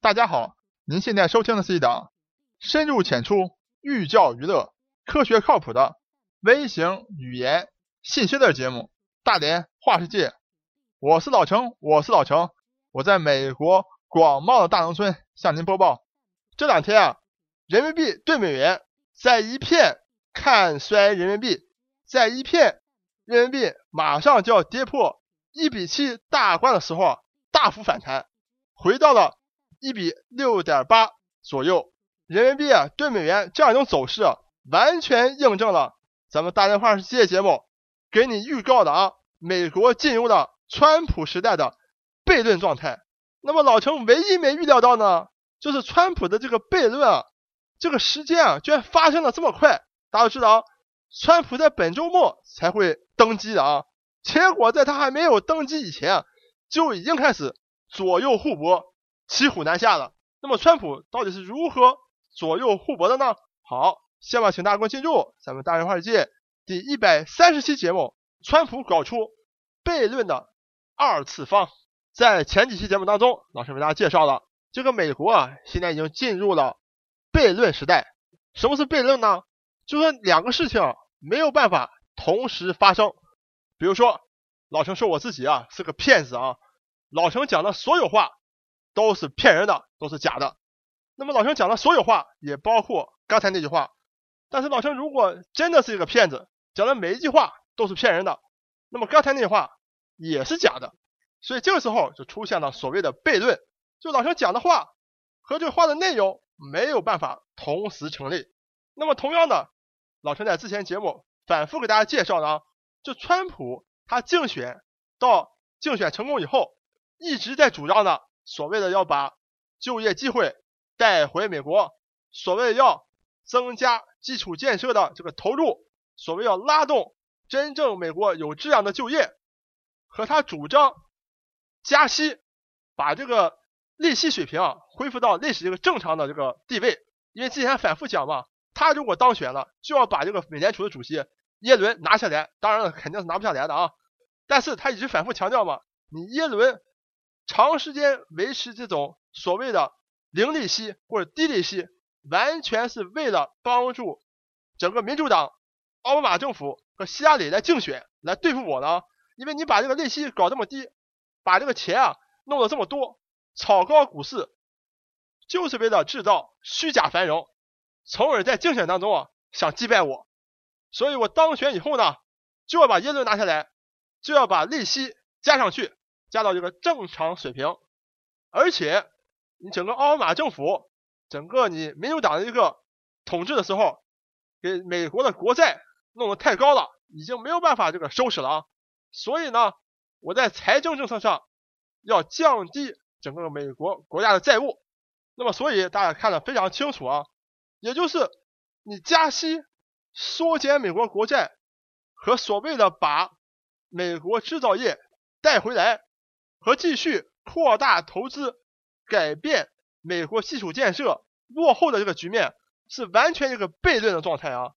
大家好，您现在收听的是一档深入浅出、寓教于乐、科学靠谱的微型语言信息类节目《大连话世界》。我是老程，我是老程，我在美国广袤的大农村向您播报。这两天啊，人民币对美元在一片看衰人民币，在一片人民币马上就要跌破一比七大关的时候啊，大幅反弹，回到了。一比六点八左右，人民币啊对美元这样一种走势，完全印证了咱们大连话世界节目给你预告的啊，美国进入了川普时代的悖论状态。那么老陈唯一没预料到呢，就是川普的这个悖论啊，这个时间啊居然发生的这么快。大家都知道，川普在本周末才会登基的啊，结果在他还没有登基以前啊，就已经开始左右互搏。骑虎难下了。那么，川普到底是如何左右互搏的呢？好，下面请大家给我进入咱们大人话世界第一百三十期节目：川普搞出悖论的二次方。在前几期节目当中，老师为大家介绍了这个美国啊，现在已经进入了悖论时代。什么是悖论呢？就说两个事情没有办法同时发生。比如说，老陈说我自己啊是个骗子啊，老陈讲的所有话。都是骗人的，都是假的。那么老陈讲的所有话，也包括刚才那句话。但是老陈如果真的是一个骗子，讲的每一句话都是骗人的，那么刚才那句话也是假的。所以这个时候就出现了所谓的悖论，就老陈讲的话和这话的内容没有办法同时成立。那么同样的，老陈在之前节目反复给大家介绍呢，就川普他竞选到竞选成功以后，一直在主张的。所谓的要把就业机会带回美国，所谓要增加基础建设的这个投入，所谓要拉动真正美国有质量的就业，和他主张加息，把这个利息水平啊恢复到历史这个正常的这个地位。因为之前反复讲嘛，他如果当选了，就要把这个美联储的主席耶伦拿下来，当然了，肯定是拿不下来的啊。但是他一直反复强调嘛，你耶伦。长时间维持这种所谓的零利息或者低利息，完全是为了帮助整个民主党、奥巴马政府和希拉里来竞选，来对付我呢。因为你把这个利息搞这么低，把这个钱啊弄得这么多，炒高股市，就是为了制造虚假繁荣，从而在竞选当中啊想击败我。所以我当选以后呢，就要把耶伦拿下来，就要把利息加上去。加到这个正常水平，而且你整个奥巴马政府，整个你民主党的一个统治的时候，给美国的国债弄得太高了，已经没有办法这个收拾了啊。所以呢，我在财政政策上要降低整个美国国家的债务。那么，所以大家看得非常清楚啊，也就是你加息缩减美国国债和所谓的把美国制造业带回来。和继续扩大投资，改变美国基础建设落后的这个局面，是完全一个悖论的状态啊！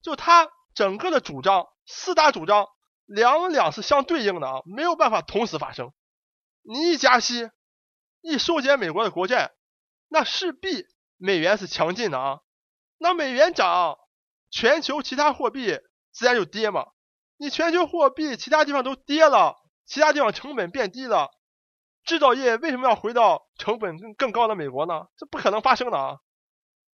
就他整个的主张，四大主张两两是相对应的啊，没有办法同时发生。你一加息，一缩减美国的国债，那势必美元是强劲的啊。那美元涨，全球其他货币自然就跌嘛。你全球货币其他地方都跌了。其他地方成本变低了，制造业为什么要回到成本更更高的美国呢？这不可能发生的啊！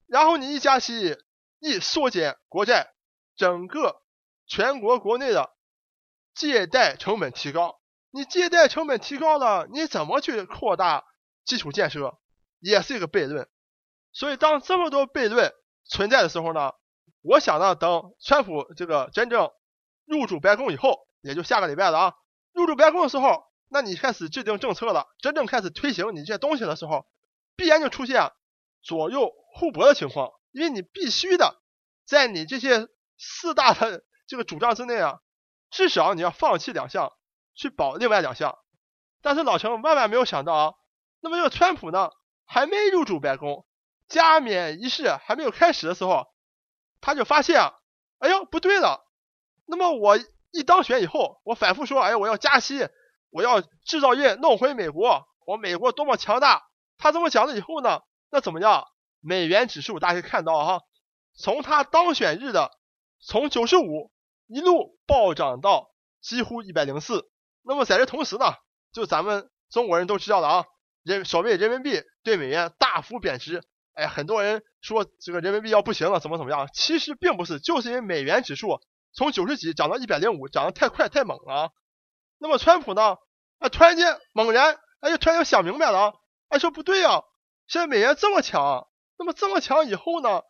然后你一加息，一缩减国债，整个全国国内的借贷成本提高，你借贷成本提高了，你怎么去扩大基础建设？也是一个悖论。所以当这么多悖论存在的时候呢，我想呢，等川普这个真正入主白宫以后，也就下个礼拜了啊。入主白宫的时候，那你开始制定政策了，真正开始推行你这些东西的时候，必然就出现左右互搏的情况，因为你必须的在你这些四大的这个主张之内啊，至少你要放弃两项，去保另外两项。但是老陈万万没有想到啊，那么这个川普呢，还没入主白宫，加冕仪式还没有开始的时候，他就发现啊，哎呦不对了，那么我。一当选以后，我反复说，哎，我要加息，我要制造业弄回美国，我美国多么强大，他这么讲了以后呢，那怎么样？美元指数大家可以看到哈，从他当选日的从九十五一路暴涨到几乎一百零四。那么在这同时呢，就咱们中国人都知道的啊，人所谓人民币对美元大幅贬值。哎，很多人说这个人民币要不行了，怎么怎么样？其实并不是，就是因为美元指数从九十几涨到一百零五，涨得太快太猛了。那么川普呢？啊，突然间猛然，哎，突然间想明白了，哎，说不对呀，现在美元这么强，那么这么强以后呢，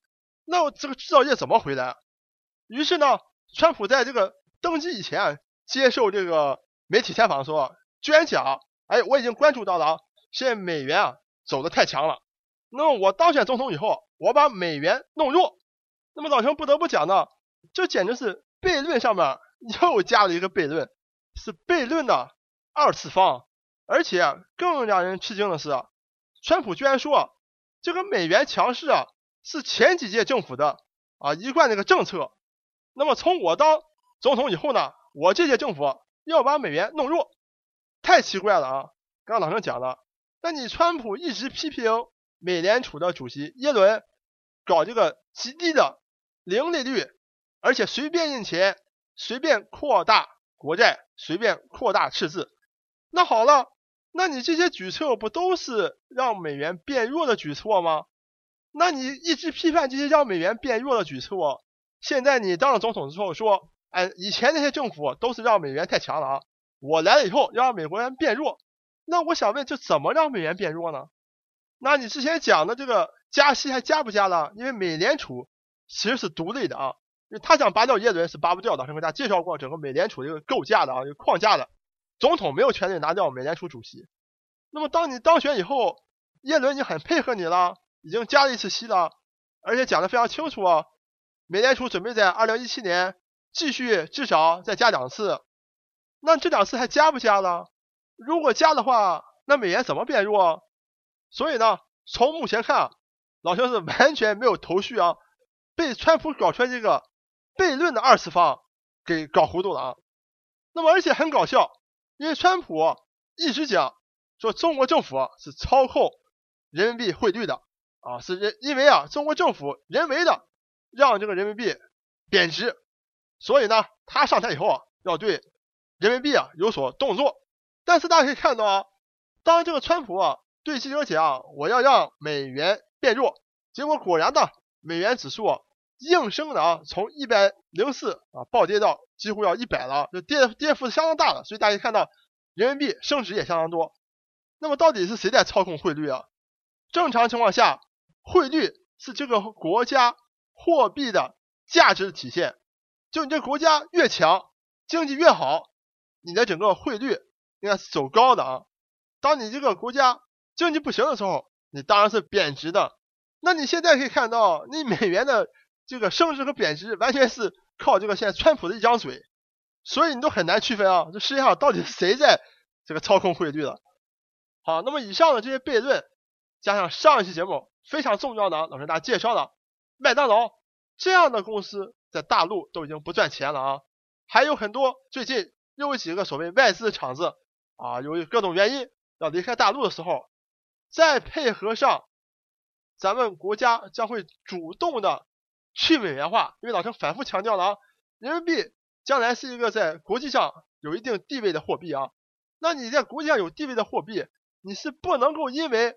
那我这个制造业怎么回来？于是呢，川普在这个登基以前接受这个媒体采访说，居然讲，哎，我已经关注到了啊，现在美元啊走得太强了。那么我当选总统以后，我把美元弄弱。那么老陈不得不讲呢，这简直是悖论上面又加了一个悖论，是悖论的二次方。而且更让人吃惊的是，川普居然说这个美元强势啊是前几届政府的啊一贯那个政策。那么从我当总统以后呢，我这届政府要把美元弄弱，太奇怪了啊！刚刚老陈讲了，那你川普一直批评。美联储的主席耶伦搞这个极低的零利率，而且随便印钱，随便扩大国债，随便扩大赤字。那好了，那你这些举措不都是让美元变弱的举措吗？那你一直批判这些让美元变弱的举措，现在你当了总统之后说，哎，以前那些政府都是让美元太强了啊，我来了以后要让美国人变弱。那我想问，这怎么让美元变弱呢？那你之前讲的这个加息还加不加了？因为美联储其实是独立的啊，他想拔掉耶伦是拔不掉的。我给大家介绍过整个美联储这个构架的啊，这个框架的，总统没有权利拿掉美联储主席。那么当你当选以后，耶伦已经很配合你了，已经加了一次息了，而且讲的非常清楚啊，美联储准备在二零一七年继续至少再加两次。那这两次还加不加了？如果加的话，那美元怎么变弱？所以呢，从目前看，老兄是完全没有头绪啊，被川普搞出来这个悖论的二次方给搞糊涂了啊。那么而且很搞笑，因为川普一直讲说中国政府是操控人民币汇率的啊，是人因为啊中国政府人为的让这个人民币贬值，所以呢他上台以后啊要对人民币啊有所动作。但是大家可以看到啊，当这个川普啊。对记者讲，我要让美元变弱，结果果然呢，美元指数应声的啊，从一百零四啊暴跌到几乎要一百了，就跌跌幅是相当大的。所以大家看到人民币升值也相当多。那么到底是谁在操控汇率啊？正常情况下，汇率是这个国家货币的价值的体现。就你这国家越强，经济越好，你的整个汇率应该是走高的啊。当你这个国家经济不行的时候，你当然是贬值的。那你现在可以看到，你美元的这个升值和贬值，完全是靠这个现在川普的一张嘴，所以你都很难区分啊，这世界上到底是谁在这个操控汇率的。好，那么以上的这些悖论，加上上一期节目非常重要的老师给大家介绍了麦当劳这样的公司在大陆都已经不赚钱了啊，还有很多最近又有几个所谓外资的厂子啊，由于各种原因要离开大陆的时候。再配合上，咱们国家将会主动的去美元化，因为老陈反复强调了啊，人民币将来是一个在国际上有一定地位的货币啊。那你在国际上有地位的货币，你是不能够因为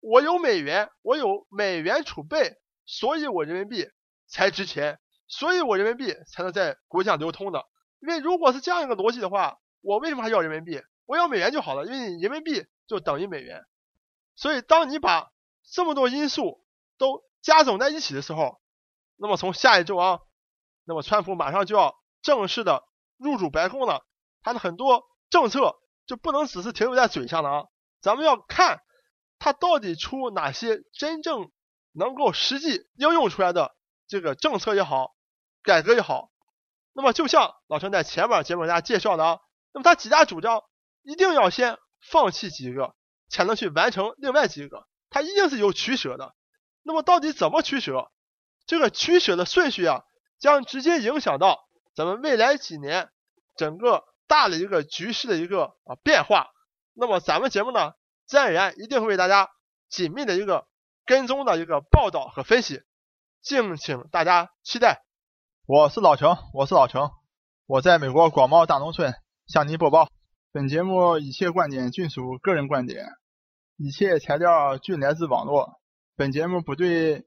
我有美元，我有美元储备，所以我人民币才值钱，所以我人民币才能在国际上流通的。因为如果是这样一个逻辑的话，我为什么还要人民币？我要美元就好了，因为人民币就等于美元。所以，当你把这么多因素都加总在一起的时候，那么从下一周啊，那么川普马上就要正式的入主白宫了，他的很多政策就不能只是停留在嘴上了啊，咱们要看他到底出哪些真正能够实际应用出来的这个政策也好，改革也好。那么就像老陈在前面节目给大家介绍的啊，那么他几大主张一定要先放弃几个。才能去完成另外几个，他一定是有取舍的。那么到底怎么取舍？这个取舍的顺序啊，将直接影响到咱们未来几年整个大的一个局势的一个啊变化。那么咱们节目呢，自然而然一定会为大家紧密的一个跟踪的一个报道和分析，敬请大家期待。我是老程，我是老程，我在美国广袤大农村向您播报。本节目一切观点均属个人观点，一切材料均来自网络。本节目不对